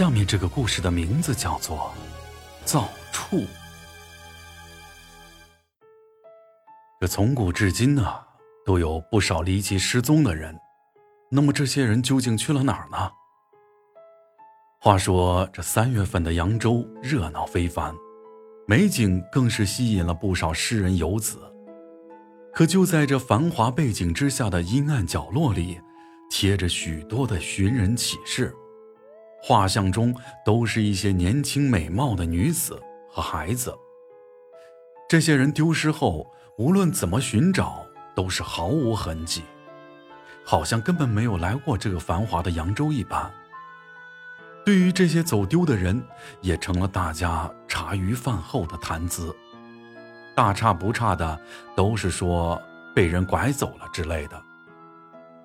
下面这个故事的名字叫做《造处》。这从古至今呢，都有不少离奇失踪的人。那么这些人究竟去了哪儿呢？话说这三月份的扬州热闹非凡，美景更是吸引了不少诗人游子。可就在这繁华背景之下的阴暗角落里，贴着许多的寻人启事。画像中都是一些年轻美貌的女子和孩子。这些人丢失后，无论怎么寻找，都是毫无痕迹，好像根本没有来过这个繁华的扬州一般。对于这些走丢的人，也成了大家茶余饭后的谈资。大差不差的都是说被人拐走了之类的。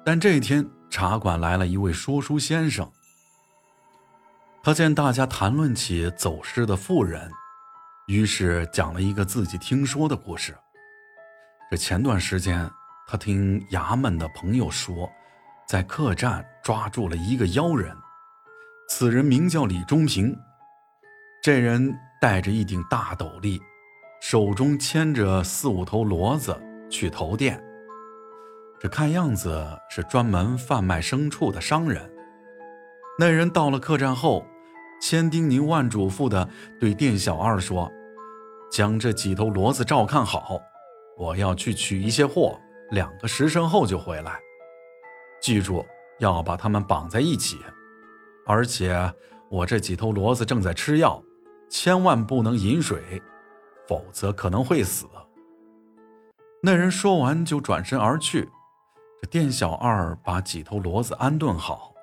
但这天，茶馆来了一位说书先生。他见大家谈论起走失的妇人，于是讲了一个自己听说的故事。这前段时间，他听衙门的朋友说，在客栈抓住了一个妖人。此人名叫李忠平，这人戴着一顶大斗笠，手中牵着四五头骡子去投店。这看样子是专门贩卖牲畜的商人。那人到了客栈后。千叮咛万嘱咐的对店小二说：“将这几头骡子照看好，我要去取一些货，两个时辰后就回来。记住，要把它们绑在一起，而且我这几头骡子正在吃药，千万不能饮水，否则可能会死。”那人说完就转身而去。这店小二把几头骡子安顿好，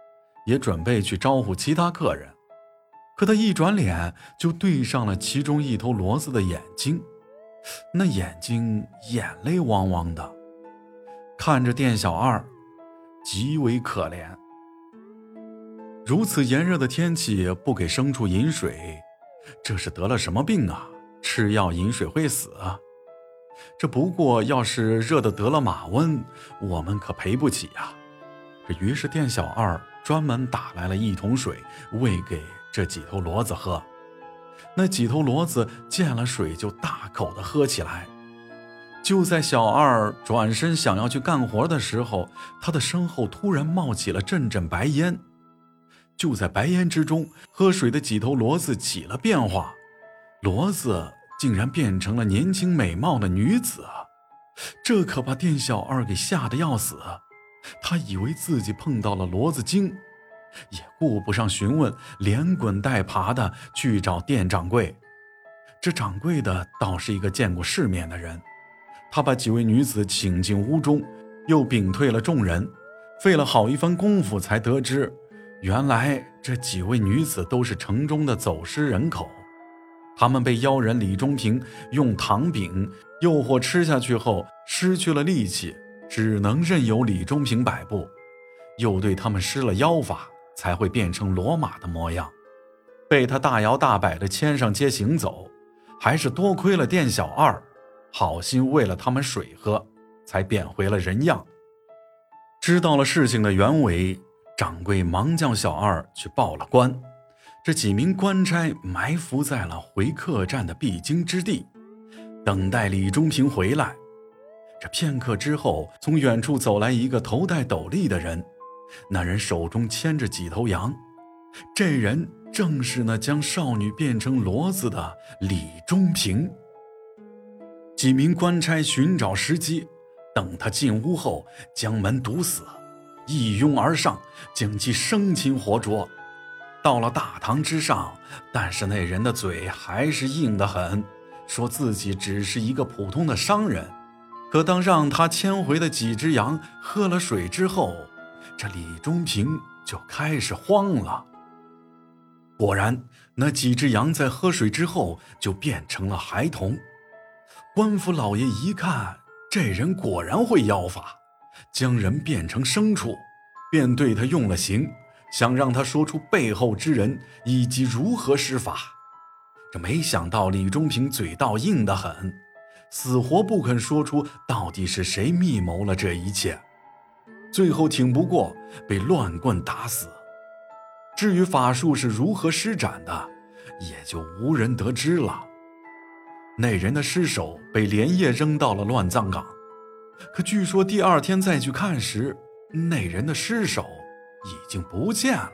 也准备去招呼其他客人。可他一转脸，就对上了其中一头骡子的眼睛，那眼睛眼泪汪汪的，看着店小二，极为可怜。如此炎热的天气，不给牲畜饮水，这是得了什么病啊？吃药饮水会死？这不过要是热的得了马瘟，我们可赔不起呀。这于是店小二专门打来了一桶水，喂给。这几头骡子喝，那几头骡子见了水就大口的喝起来。就在小二转身想要去干活的时候，他的身后突然冒起了阵阵白烟。就在白烟之中，喝水的几头骡子起了变化，骡子竟然变成了年轻美貌的女子。这可把店小二给吓得要死，他以为自己碰到了骡子精。也顾不上询问，连滚带爬的去找店掌柜。这掌柜的倒是一个见过世面的人，他把几位女子请进屋中，又屏退了众人，费了好一番功夫才得知，原来这几位女子都是城中的走失人口，他们被妖人李忠平用糖饼诱惑吃下去后，失去了力气，只能任由李忠平摆布，又对他们施了妖法。才会变成骡马的模样，被他大摇大摆地牵上街行走，还是多亏了店小二，好心喂了他们水喝，才变回了人样。知道了事情的原委，掌柜忙叫小二去报了官。这几名官差埋伏在了回客栈的必经之地，等待李忠平回来。这片刻之后，从远处走来一个头戴斗笠的人。那人手中牵着几头羊，这人正是那将少女变成骡子的李忠平。几名官差寻找时机，等他进屋后，将门堵死，一拥而上，将其生擒活捉。到了大堂之上，但是那人的嘴还是硬得很，说自己只是一个普通的商人。可当让他牵回的几只羊喝了水之后，这李忠平就开始慌了。果然，那几只羊在喝水之后就变成了孩童。官府老爷一看，这人果然会妖法，将人变成牲畜，便对他用了刑，想让他说出背后之人以及如何施法。这没想到李忠平嘴倒硬得很，死活不肯说出到底是谁密谋了这一切。最后挺不过，被乱棍打死。至于法术是如何施展的，也就无人得知了。那人的尸首被连夜扔到了乱葬岗，可据说第二天再去看时，那人的尸首已经不见了。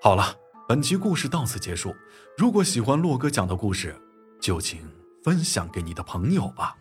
好了，本期故事到此结束。如果喜欢洛哥讲的故事，就请分享给你的朋友吧。